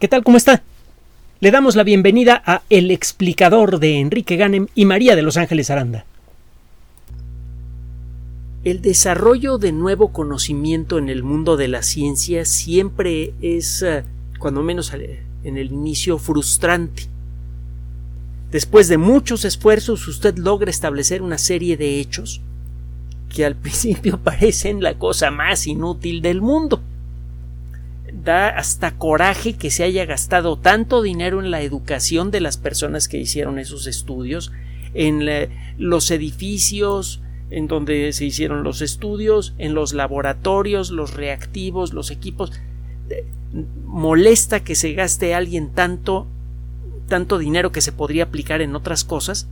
¿Qué tal? ¿Cómo está? Le damos la bienvenida a El explicador de Enrique Ganem y María de Los Ángeles Aranda. El desarrollo de nuevo conocimiento en el mundo de la ciencia siempre es, eh, cuando menos en el inicio, frustrante. Después de muchos esfuerzos, usted logra establecer una serie de hechos que al principio parecen la cosa más inútil del mundo da hasta coraje que se haya gastado tanto dinero en la educación de las personas que hicieron esos estudios, en los edificios en donde se hicieron los estudios, en los laboratorios, los reactivos, los equipos. Molesta que se gaste alguien tanto tanto dinero que se podría aplicar en otras cosas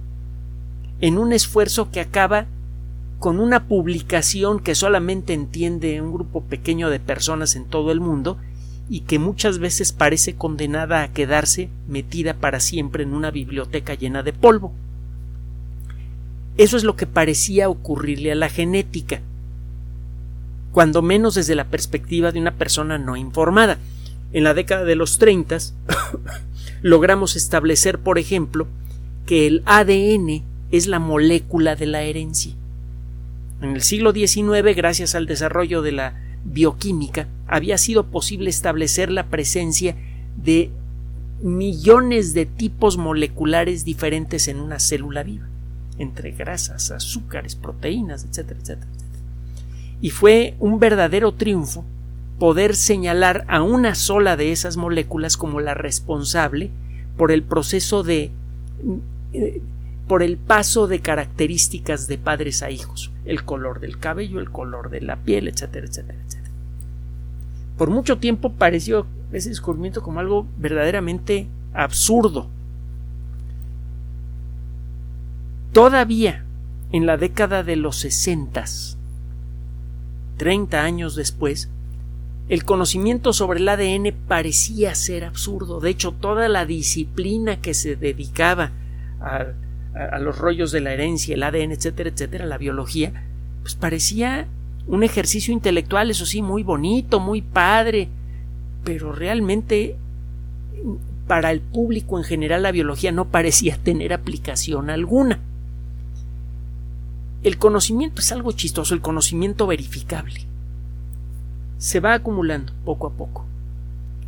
en un esfuerzo que acaba con una publicación que solamente entiende un grupo pequeño de personas en todo el mundo y que muchas veces parece condenada a quedarse metida para siempre en una biblioteca llena de polvo. Eso es lo que parecía ocurrirle a la genética, cuando menos desde la perspectiva de una persona no informada. En la década de los 30 logramos establecer, por ejemplo, que el ADN es la molécula de la herencia. En el siglo XIX, gracias al desarrollo de la bioquímica, había sido posible establecer la presencia de millones de tipos moleculares diferentes en una célula viva, entre grasas, azúcares, proteínas, etcétera, etcétera. Y fue un verdadero triunfo poder señalar a una sola de esas moléculas como la responsable por el proceso de eh, por el paso de características de padres a hijos, el color del cabello, el color de la piel, etcétera, etcétera, etcétera. Por mucho tiempo pareció ese descubrimiento como algo verdaderamente absurdo. Todavía en la década de los sesentas, 30 años después, el conocimiento sobre el ADN parecía ser absurdo. De hecho, toda la disciplina que se dedicaba a los rollos de la herencia, el ADN, etcétera, etcétera, la biología, pues parecía un ejercicio intelectual, eso sí, muy bonito, muy padre, pero realmente para el público en general la biología no parecía tener aplicación alguna. El conocimiento es algo chistoso, el conocimiento verificable. Se va acumulando poco a poco,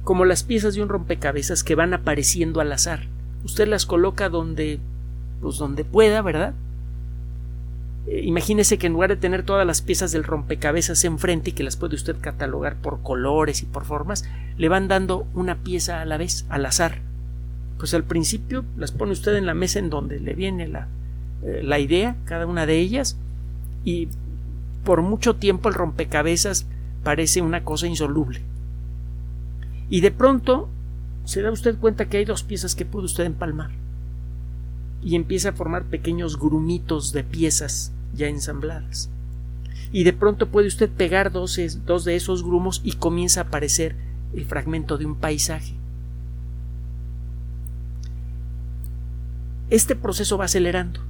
como las piezas de un rompecabezas que van apareciendo al azar. Usted las coloca donde pues donde pueda, ¿verdad? Eh, imagínese que en lugar de tener todas las piezas del rompecabezas enfrente y que las puede usted catalogar por colores y por formas, le van dando una pieza a la vez, al azar. Pues al principio las pone usted en la mesa en donde le viene la, eh, la idea, cada una de ellas, y por mucho tiempo el rompecabezas parece una cosa insoluble. Y de pronto se da usted cuenta que hay dos piezas que puede usted empalmar y empieza a formar pequeños grumitos de piezas ya ensambladas. Y de pronto puede usted pegar dos, dos de esos grumos y comienza a aparecer el fragmento de un paisaje. Este proceso va acelerando.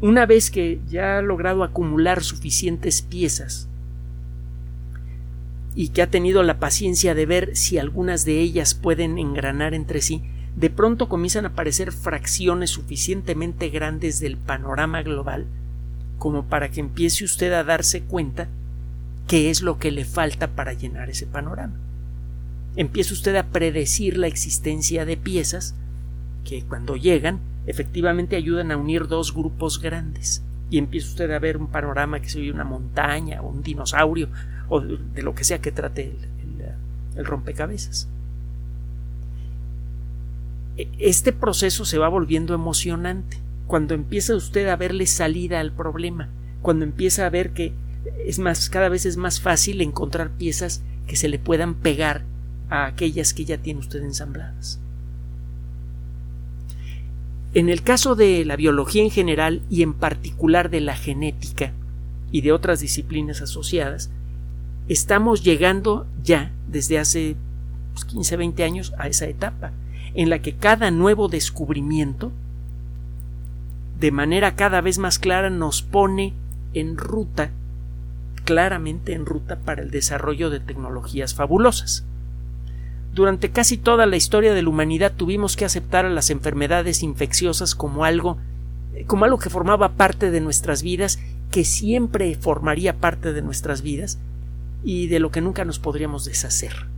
Una vez que ya ha logrado acumular suficientes piezas y que ha tenido la paciencia de ver si algunas de ellas pueden engranar entre sí, de pronto comienzan a aparecer fracciones suficientemente grandes del panorama global como para que empiece usted a darse cuenta qué es lo que le falta para llenar ese panorama. Empieza usted a predecir la existencia de piezas que cuando llegan efectivamente ayudan a unir dos grupos grandes y empieza usted a ver un panorama que se oye una montaña o un dinosaurio o de lo que sea que trate el rompecabezas este proceso se va volviendo emocionante cuando empieza usted a verle salida al problema, cuando empieza a ver que es más cada vez es más fácil encontrar piezas que se le puedan pegar a aquellas que ya tiene usted ensambladas. En el caso de la biología en general y en particular de la genética y de otras disciplinas asociadas, estamos llegando ya desde hace 15, 20 años a esa etapa en la que cada nuevo descubrimiento de manera cada vez más clara nos pone en ruta, claramente en ruta para el desarrollo de tecnologías fabulosas. Durante casi toda la historia de la humanidad tuvimos que aceptar a las enfermedades infecciosas como algo como algo que formaba parte de nuestras vidas, que siempre formaría parte de nuestras vidas y de lo que nunca nos podríamos deshacer.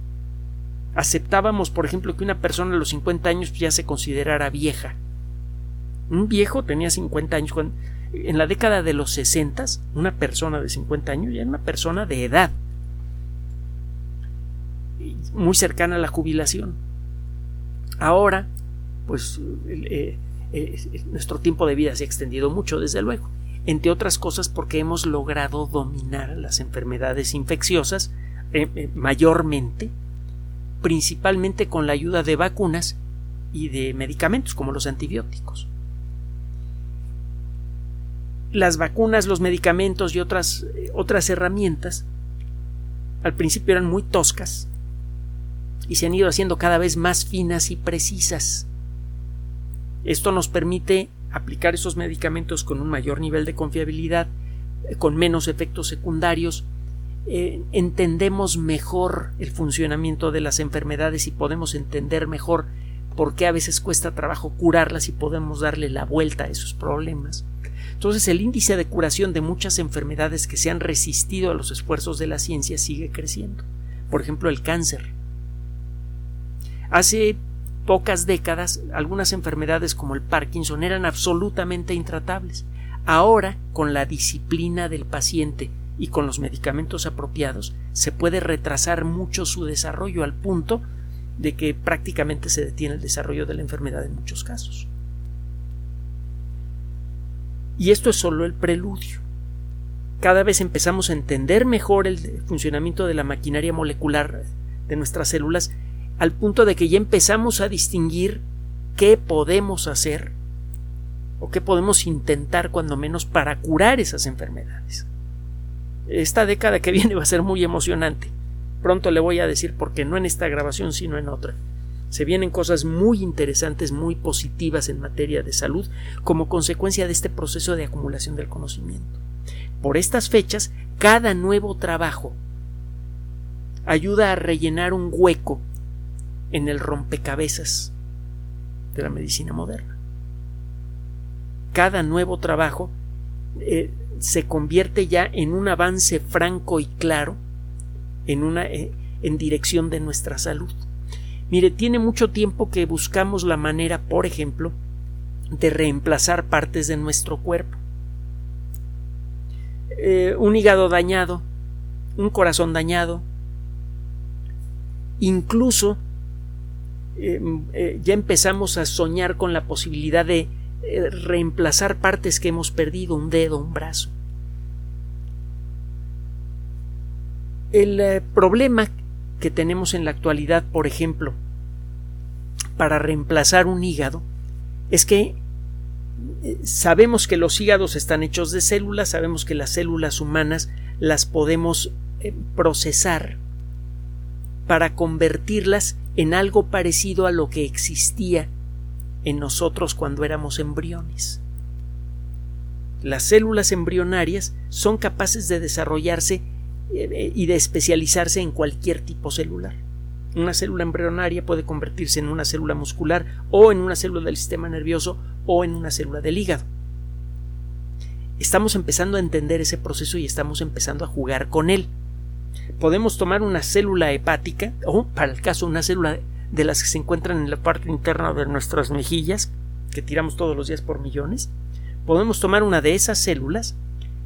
Aceptábamos, por ejemplo, que una persona a los 50 años ya se considerara vieja. Un viejo tenía 50 años. En la década de los 60, una persona de 50 años ya era una persona de edad, muy cercana a la jubilación. Ahora, pues eh, eh, nuestro tiempo de vida se ha extendido mucho, desde luego, entre otras cosas porque hemos logrado dominar las enfermedades infecciosas eh, mayormente, principalmente con la ayuda de vacunas y de medicamentos como los antibióticos. Las vacunas, los medicamentos y otras, otras herramientas al principio eran muy toscas y se han ido haciendo cada vez más finas y precisas esto nos permite aplicar esos medicamentos con un mayor nivel de confiabilidad, eh, con menos efectos secundarios, eh, entendemos mejor el funcionamiento de las enfermedades y podemos entender mejor por qué a veces cuesta trabajo curarlas y podemos darle la vuelta a esos problemas. Entonces el índice de curación de muchas enfermedades que se han resistido a los esfuerzos de la ciencia sigue creciendo. Por ejemplo, el cáncer. Hace pocas décadas algunas enfermedades como el Parkinson eran absolutamente intratables. Ahora, con la disciplina del paciente y con los medicamentos apropiados, se puede retrasar mucho su desarrollo al punto de que prácticamente se detiene el desarrollo de la enfermedad en muchos casos. Y esto es solo el preludio. Cada vez empezamos a entender mejor el funcionamiento de la maquinaria molecular de nuestras células al punto de que ya empezamos a distinguir qué podemos hacer o qué podemos intentar cuando menos para curar esas enfermedades. Esta década que viene va a ser muy emocionante. Pronto le voy a decir porque no en esta grabación sino en otra. Se vienen cosas muy interesantes, muy positivas en materia de salud como consecuencia de este proceso de acumulación del conocimiento. Por estas fechas, cada nuevo trabajo ayuda a rellenar un hueco en el rompecabezas de la medicina moderna. Cada nuevo trabajo eh, se convierte ya en un avance franco y claro en una eh, en dirección de nuestra salud. Mire, tiene mucho tiempo que buscamos la manera, por ejemplo, de reemplazar partes de nuestro cuerpo. Eh, un hígado dañado, un corazón dañado, incluso eh, ya empezamos a soñar con la posibilidad de eh, reemplazar partes que hemos perdido, un dedo, un brazo. El problema que tenemos en la actualidad, por ejemplo, para reemplazar un hígado, es que sabemos que los hígados están hechos de células, sabemos que las células humanas las podemos procesar para convertirlas en algo parecido a lo que existía en nosotros cuando éramos embriones. Las células embrionarias son capaces de desarrollarse eh, y de especializarse en cualquier tipo celular. Una célula embrionaria puede convertirse en una célula muscular o en una célula del sistema nervioso o en una célula del hígado. Estamos empezando a entender ese proceso y estamos empezando a jugar con él podemos tomar una célula hepática, o para el caso una célula de las que se encuentran en la parte interna de nuestras mejillas, que tiramos todos los días por millones, podemos tomar una de esas células,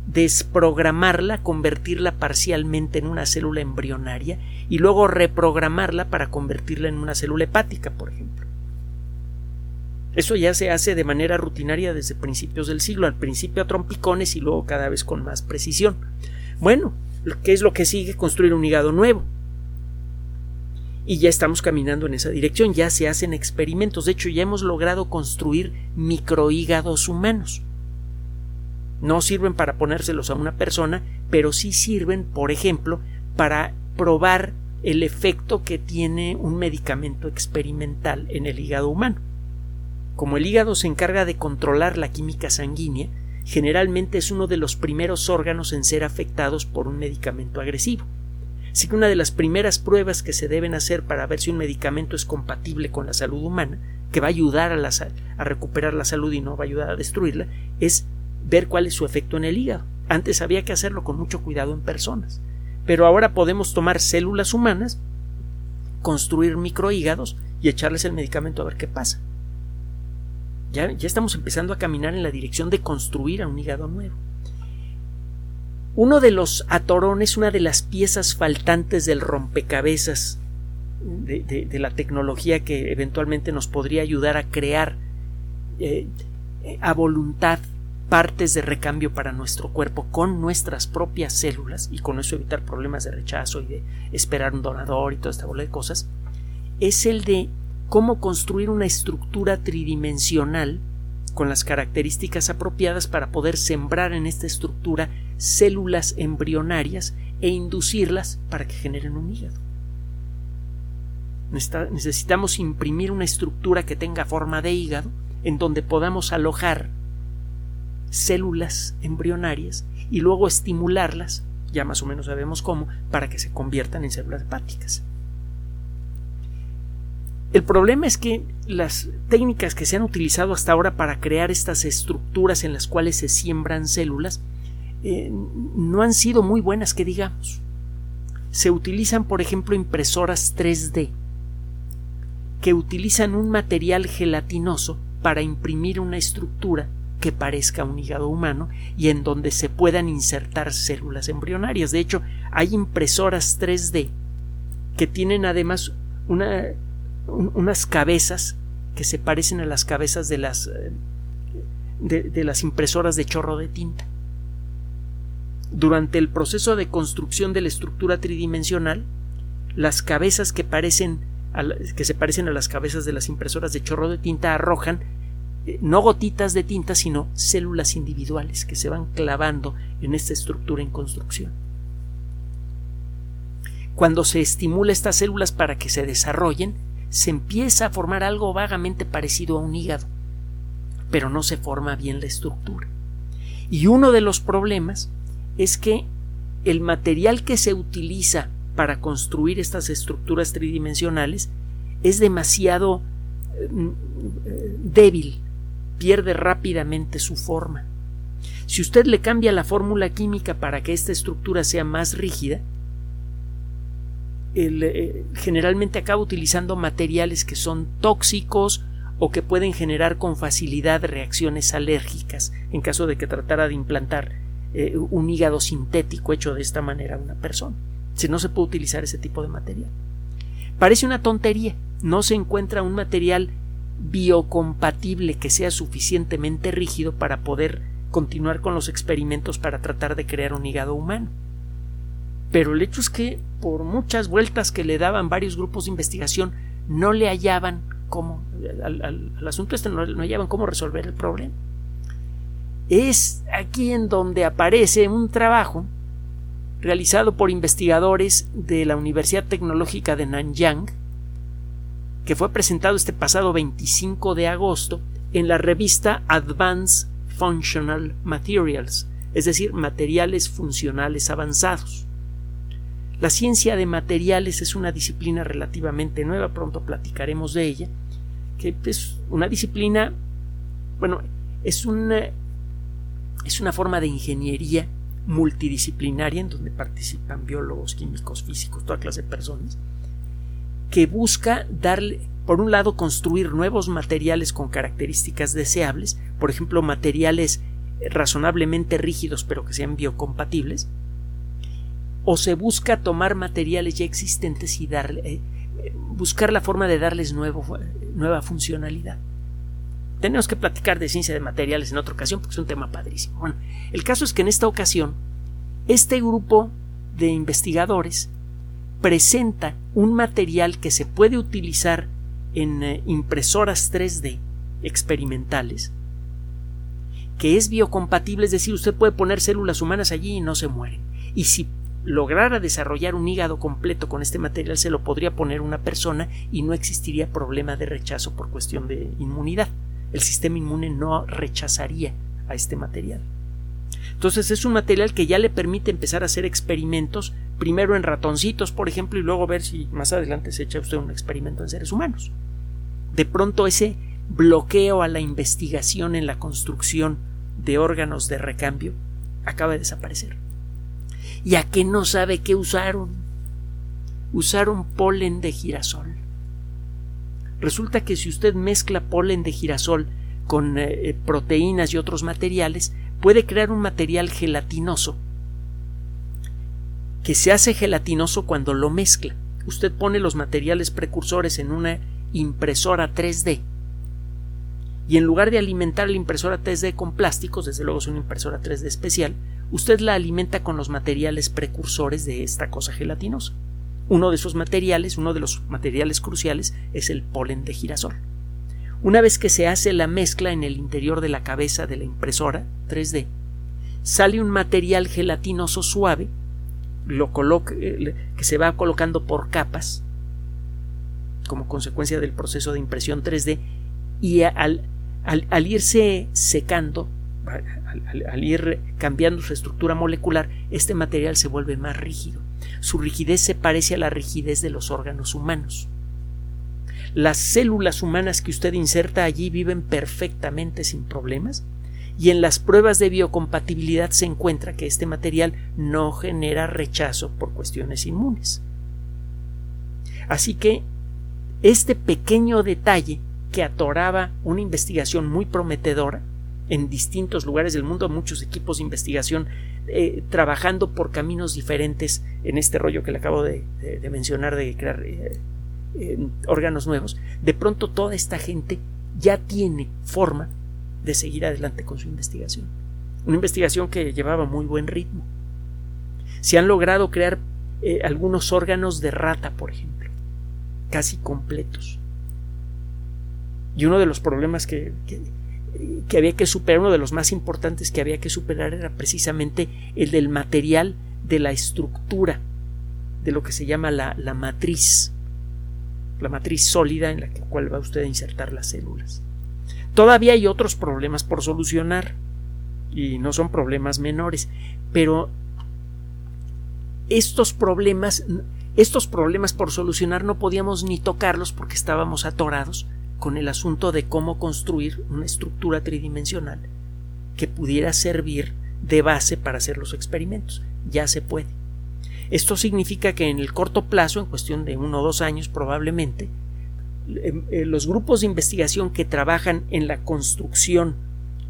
desprogramarla, convertirla parcialmente en una célula embrionaria y luego reprogramarla para convertirla en una célula hepática, por ejemplo. Eso ya se hace de manera rutinaria desde principios del siglo, al principio a trompicones y luego cada vez con más precisión. Bueno, ¿Qué es lo que sigue? Construir un hígado nuevo. Y ya estamos caminando en esa dirección, ya se hacen experimentos, de hecho ya hemos logrado construir microhígados humanos. No sirven para ponérselos a una persona, pero sí sirven, por ejemplo, para probar el efecto que tiene un medicamento experimental en el hígado humano. Como el hígado se encarga de controlar la química sanguínea, generalmente es uno de los primeros órganos en ser afectados por un medicamento agresivo. Así que una de las primeras pruebas que se deben hacer para ver si un medicamento es compatible con la salud humana, que va a ayudar a, la, a recuperar la salud y no va a ayudar a destruirla, es ver cuál es su efecto en el hígado. Antes había que hacerlo con mucho cuidado en personas, pero ahora podemos tomar células humanas, construir microhígados y echarles el medicamento a ver qué pasa. Ya, ya estamos empezando a caminar en la dirección de construir a un hígado nuevo. Uno de los atorones, una de las piezas faltantes del rompecabezas de, la tecnología que eventualmente nos podría ayudar a crear eh, a voluntad partes de recambio para nuestro cuerpo con nuestras propias células y con eso evitar problemas de rechazo y de esperar un donador y toda esta bola de cosas, es el de cómo construir una estructura tridimensional con las características apropiadas para poder sembrar en esta estructura células embrionarias e inducirlas para que generen un hígado. Necesitamos imprimir una estructura que tenga forma de hígado en donde podamos alojar células embrionarias y luego estimularlas, ya más o menos sabemos cómo, para que se conviertan en células hepáticas. El problema es que las técnicas que se han utilizado hasta ahora para crear estas estructuras en las cuales se siembran células eh, no han sido muy buenas que digamos. Se utilizan, por ejemplo, impresoras 3D que utilizan un material gelatinoso para imprimir una estructura que parezca un hígado humano y en donde se puedan insertar células embrionarias. De hecho, hay impresoras 3D que tienen además una unas cabezas que se parecen a las cabezas de las eh, de, las impresoras de chorro de tinta. Durante el proceso de construcción de la estructura tridimensional, las cabezas que parecen que se parecen a las cabezas de las impresoras de chorro de tinta arrojan eh, no gotitas de tinta, sino células individuales que se van clavando en esta estructura en construcción. Cuando se estimula estas células para que se desarrollen, se empieza a formar algo vagamente parecido a un hígado, pero no se forma bien la estructura. Y uno de los problemas es que el material que se utiliza para construir estas estructuras tridimensionales es demasiado mm, débil, pierde rápidamente su forma. Si usted le cambia la fórmula química para que esta estructura sea más rígida, eh, generalmente acaba utilizando materiales que son tóxicos o que pueden generar con facilidad reacciones alérgicas en caso de que tratara de implantar eh, un hígado sintético hecho de esta manera a una persona. Si no se puede utilizar ese tipo de material. Parece una tontería. No se encuentra un material biocompatible que sea suficientemente rígido para poder continuar con los experimentos para tratar de crear un hígado humano. Pero el hecho es que por muchas vueltas que le daban varios grupos de investigación, no le hallaban cómo, al, asunto este no, no hallaban cómo resolver el problema. Es aquí en donde aparece un trabajo realizado por investigadores de la Universidad Tecnológica de Nanyang, que fue presentado este pasado 25 de agosto en la revista Advanced Functional Materials, es decir, materiales funcionales avanzados. La ciencia de materiales es una disciplina relativamente nueva, pronto platicaremos de ella, que es una disciplina, bueno, es una, es una forma de ingeniería multidisciplinaria en donde participan biólogos, químicos, físicos, toda clase de personas, que busca darle, por un lado, construir nuevos materiales con características deseables, por ejemplo, materiales razonablemente rígidos pero que sean biocompatibles, o se busca tomar materiales ya existentes y eh, buscar la forma de darles nuevo, nueva funcionalidad. Tenemos que platicar de ciencia de materiales en otra ocasión porque es un tema padrísimo. Bueno, el caso es que en esta ocasión este grupo de investigadores presenta un material que se puede utilizar en eh, impresoras 3D experimentales que es biocompatible, es decir, usted puede poner células humanas allí y no se mueren. Y si lograra desarrollar un hígado completo con este material se lo podría poner una persona y no existiría problema de rechazo por cuestión de inmunidad. El sistema inmune no rechazaría a este material. Entonces es un material que ya le permite empezar a hacer experimentos, primero en ratoncitos, por ejemplo, y luego ver si más adelante se echa usted un experimento en seres humanos. De pronto ese bloqueo a la investigación en la construcción de órganos de recambio acaba de desaparecer. ¿Y a qué no sabe qué usaron? Usaron polen de girasol. Resulta que si usted mezcla polen de girasol con eh, eh, proteínas y otros materiales, puede crear un material gelatinoso que se hace gelatinoso cuando lo mezcla. Usted pone los materiales precursores en una impresora 3D y en lugar de alimentar la impresora 3D con plásticos, desde luego es una impresora 3D especial, usted la alimenta con los materiales precursores de esta cosa gelatinosa. Uno de esos materiales, uno de los materiales cruciales, es el polen de girasol. Una vez que se hace la mezcla en el interior de la cabeza de la impresora 3D, sale un material gelatinoso suave lo eh, que se va colocando por capas como consecuencia del proceso de impresión 3D y al, al, irse secando, al, ir cambiando su estructura molecular, este material se vuelve más rígido. Su rigidez se parece a la rigidez de los órganos humanos. Las células humanas que usted inserta allí viven perfectamente sin problemas y en las pruebas de biocompatibilidad se encuentra que este material no genera rechazo por cuestiones inmunes. Así que este pequeño detalle que atoraba una investigación muy prometedora en distintos lugares del mundo, muchos equipos de investigación eh, trabajando por caminos diferentes en este rollo que le acabo de, mencionar de crear eh, órganos nuevos, de pronto toda esta gente ya tiene forma de seguir adelante con su investigación. Una investigación que llevaba muy buen ritmo. Se han logrado crear eh, algunos órganos de rata, por ejemplo, casi completos. Y uno de los problemas que, que, había que superar, uno de los más importantes que había que superar era precisamente el del material de la estructura de lo que se llama la, la matriz la matriz sólida en la cual va usted a insertar las células. Todavía hay otros problemas por solucionar y no son problemas menores, pero estos problemas estos problemas por solucionar no podíamos ni tocarlos porque estábamos atorados con el asunto de cómo construir una estructura tridimensional que pudiera servir de base para hacer los experimentos. Ya se puede. Esto significa que en el corto plazo, en cuestión de uno o dos años probablemente, em, eh, los grupos de investigación que trabajan en la construcción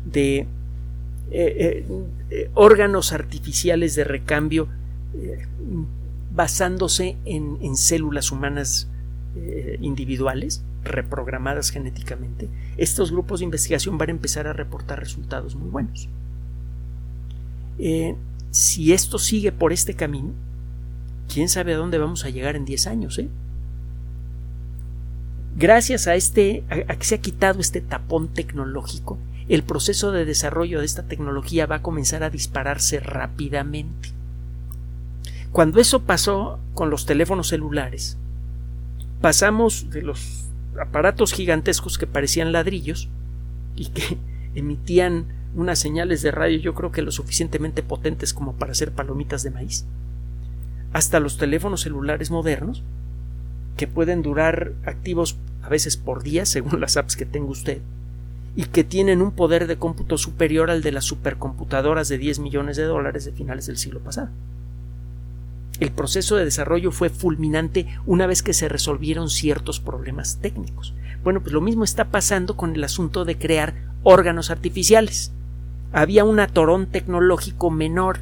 de eh, eh, órganos artificiales de recambio basándose en, células humanas individuales reprogramadas genéticamente, estos grupos de investigación van a empezar a reportar resultados muy buenos. si esto sigue por este camino, quién sabe a dónde vamos a llegar en 10 años, ¿eh? Gracias a este, a, que se ha quitado este tapón tecnológico, el proceso de desarrollo de esta tecnología va a comenzar a dispararse rápidamente. Cuando eso pasó con los teléfonos celulares, pasamos de los aparatos gigantescos que parecían ladrillos y que emitían unas señales de radio yo creo que lo suficientemente potentes como para hacer palomitas de maíz, hasta los teléfonos celulares modernos, que pueden durar activos a veces por día, según las apps que tenga usted, y que tienen un poder de cómputo superior al de las supercomputadoras de 10 millones de dólares de finales del siglo pasado. El proceso de desarrollo fue fulminante una vez que se resolvieron ciertos problemas técnicos. Bueno, pues lo mismo está pasando con el asunto de crear órganos artificiales. Había un atorón tecnológico menor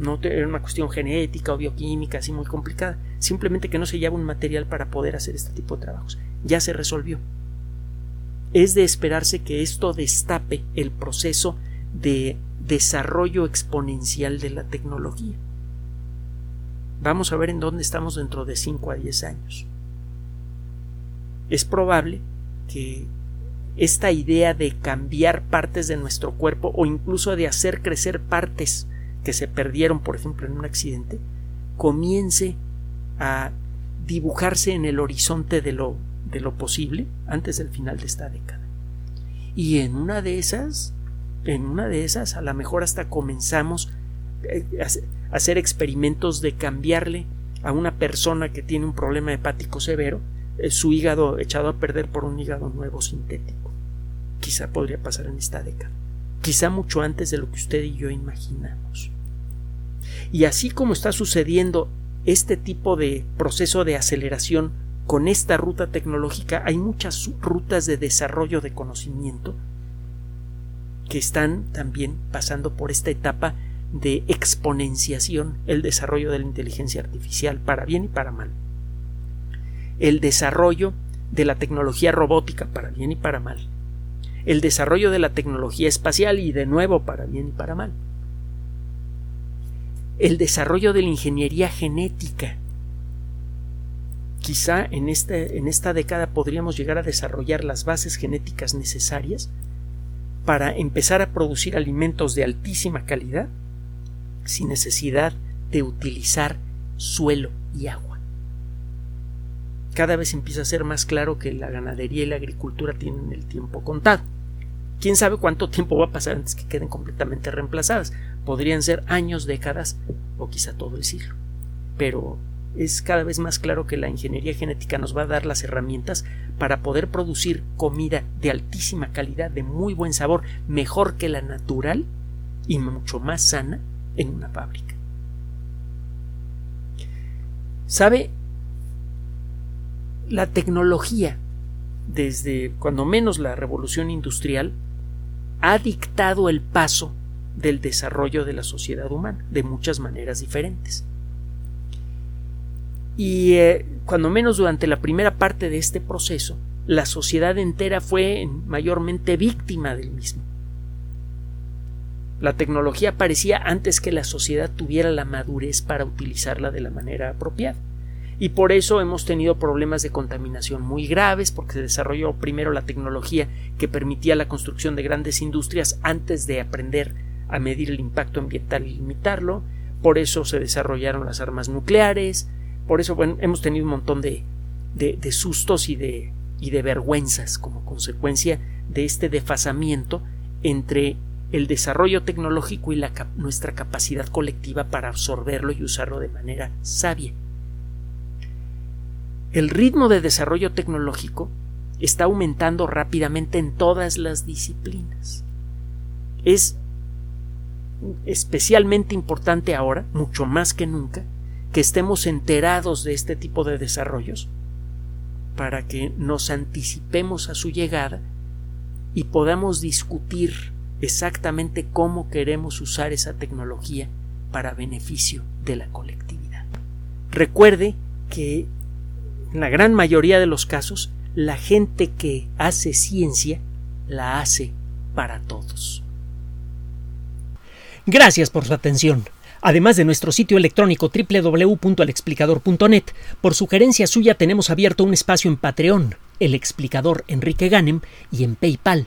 no era una cuestión genética o bioquímica así muy complicada, simplemente que no se lleva un material para poder hacer este tipo de trabajos. Ya se resolvió. Es de esperarse que esto destape el proceso de desarrollo exponencial de la tecnología. Vamos a ver en dónde estamos dentro de 5 a 10 años. Es probable que esta idea de cambiar partes de nuestro cuerpo o incluso de hacer crecer partes que se perdieron, por ejemplo, en un accidente, comience a dibujarse en el horizonte de lo, de lo posible antes del final de esta década. Y en una de esas en una de esas a lo mejor hasta comenzamos hacer experimentos de cambiarle a una persona que tiene un problema hepático severo eh, su hígado echado a perder por un hígado nuevo sintético. Quizá podría pasar en esta década. Quizá mucho antes de lo que usted y yo imaginamos. Y así como está sucediendo este tipo de proceso de aceleración con esta ruta tecnológica, hay muchas rutas de desarrollo de conocimiento que están también pasando por esta etapa de exponenciación, el desarrollo de la inteligencia artificial, para bien y para mal. El desarrollo de la tecnología robótica, para bien y para mal. El desarrollo de la tecnología espacial y de nuevo para bien y para mal. El desarrollo de la ingeniería genética. Quizá en, este, en esta década podríamos llegar a desarrollar las bases genéticas necesarias para empezar a producir alimentos de altísima calidad sin necesidad de utilizar suelo y agua. Cada vez empieza a ser más claro que la ganadería y la agricultura tienen el tiempo contado. Quién sabe cuánto tiempo va a pasar antes que queden completamente reemplazadas. Podrían ser años, décadas o quizá todo el siglo. Pero es cada vez más claro que la ingeniería genética nos va a dar las herramientas para poder producir comida de altísima calidad, de muy buen sabor, mejor que la natural y mucho más sana en una fábrica. ¿Sabe? La tecnología, desde cuando menos la revolución industrial, ha dictado el paso del desarrollo de la sociedad humana de muchas maneras diferentes. Y eh, cuando menos durante la primera parte de este proceso, la sociedad entera fue mayormente víctima del mismo. La tecnología aparecía antes que la sociedad tuviera la madurez para utilizarla de la manera apropiada. Y por eso hemos tenido problemas de contaminación muy graves, porque se desarrolló primero la tecnología que permitía la construcción de grandes industrias antes de aprender a medir el impacto ambiental y limitarlo. Por eso se desarrollaron las armas nucleares, por eso hemos tenido un montón de, de, sustos y de, y de vergüenzas como consecuencia de este desfasamiento entre el desarrollo tecnológico y nuestra capacidad colectiva para absorberlo y usarlo de manera sabia. El ritmo de desarrollo tecnológico está aumentando rápidamente en todas las disciplinas. Es especialmente importante ahora, mucho más que nunca, que estemos enterados de este tipo de desarrollos para que nos anticipemos a su llegada y podamos discutir exactamente cómo queremos usar esa tecnología para beneficio de la colectividad. Recuerde que en la gran mayoría de los casos la gente que hace ciencia la hace para todos. Gracias por su atención. Además de nuestro sitio electrónico www.alexplicador.net, por sugerencia suya tenemos abierto un espacio en Patreon, el explicador Enrique Ganem, y en PayPal,